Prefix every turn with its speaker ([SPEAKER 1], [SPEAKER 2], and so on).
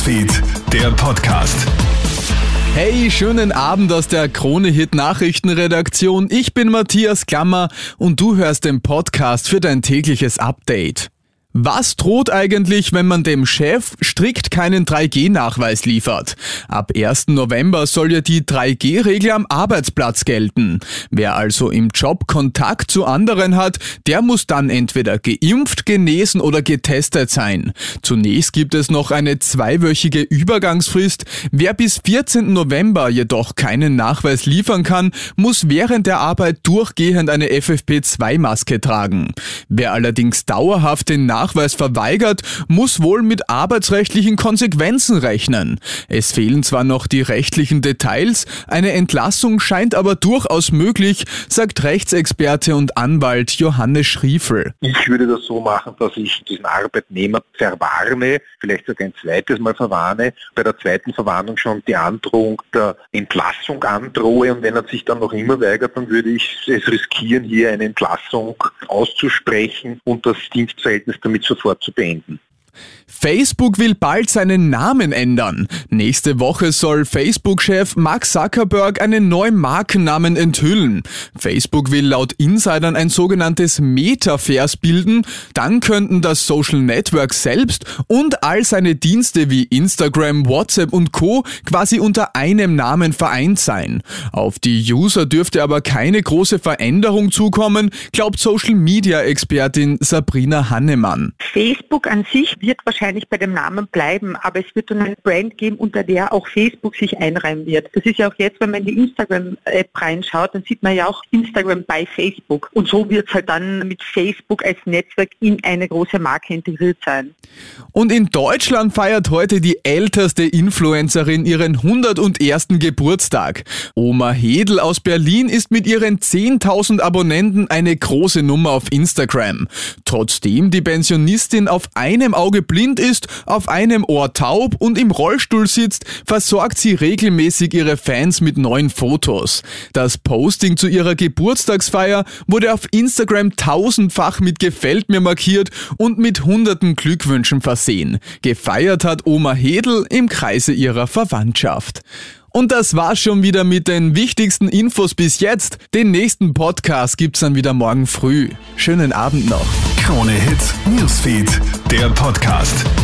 [SPEAKER 1] Newsfeed, der Podcast.
[SPEAKER 2] Hey, schönen Abend aus der Krone-Hit Nachrichtenredaktion. Ich bin Matthias Klammer und du hörst den Podcast für dein tägliches Update. Was droht eigentlich, wenn man dem Chef strikt keinen 3G-Nachweis liefert? Ab 1. November soll ja die 3G-Regel am Arbeitsplatz gelten. Wer also im Job Kontakt zu anderen hat, der muss dann entweder geimpft, genesen oder getestet sein. Zunächst gibt es noch eine zweiwöchige Übergangsfrist. Wer bis 14. November jedoch keinen Nachweis liefern kann, muss während der Arbeit durchgehend eine FFP2-Maske tragen. Wer allerdings dauerhaft den verweigert, muss wohl mit arbeitsrechtlichen Konsequenzen rechnen. Es fehlen zwar noch die rechtlichen Details, eine Entlassung scheint aber durchaus möglich, sagt Rechtsexperte und Anwalt Johannes Schriefel.
[SPEAKER 3] Ich würde das so machen, dass ich diesen Arbeitnehmer verwarne, vielleicht sogar ein zweites Mal verwarne, bei der zweiten Verwarnung schon die Androhung der Entlassung androhe und wenn er sich dann noch immer weigert, dann würde ich es riskieren, hier eine Entlassung auszusprechen und das Dienstverhältnis damit sofort zu beenden.
[SPEAKER 2] Facebook will bald seinen Namen ändern. Nächste Woche soll Facebook-Chef Mark Zuckerberg einen neuen Markennamen enthüllen. Facebook will laut Insidern ein sogenanntes Metaverse bilden. Dann könnten das Social Network selbst und all seine Dienste wie Instagram, WhatsApp und Co. quasi unter einem Namen vereint sein. Auf die User dürfte aber keine große Veränderung zukommen, glaubt Social-Media-Expertin Sabrina Hannemann.
[SPEAKER 4] Facebook an sich wird wahrscheinlich bei dem Namen bleiben, aber es wird dann eine Brand geben, unter der auch Facebook sich einreihen wird. Das ist ja auch jetzt, wenn man in die Instagram-App reinschaut, dann sieht man ja auch Instagram bei Facebook. Und so wird es halt dann mit Facebook als Netzwerk in eine große Marke integriert sein.
[SPEAKER 2] Und in Deutschland feiert heute die älteste Influencerin ihren 101. Geburtstag. Oma Hedel aus Berlin ist mit ihren 10.000 Abonnenten eine große Nummer auf Instagram. Trotzdem die Pensionistin auf einem Auge blind ist, auf einem Ohr taub und im Rollstuhl sitzt, versorgt sie regelmäßig ihre Fans mit neuen Fotos. Das Posting zu ihrer Geburtstagsfeier wurde auf Instagram tausendfach mit Gefällt mir markiert und mit hunderten Glückwünschen versehen. Gefeiert hat Oma Hedel im Kreise ihrer Verwandtschaft. Und das war's schon wieder mit den wichtigsten Infos bis jetzt. Den nächsten Podcast gibt's dann wieder morgen früh. Schönen Abend noch.
[SPEAKER 1] Krone Hits, Newsfeed, Podcast.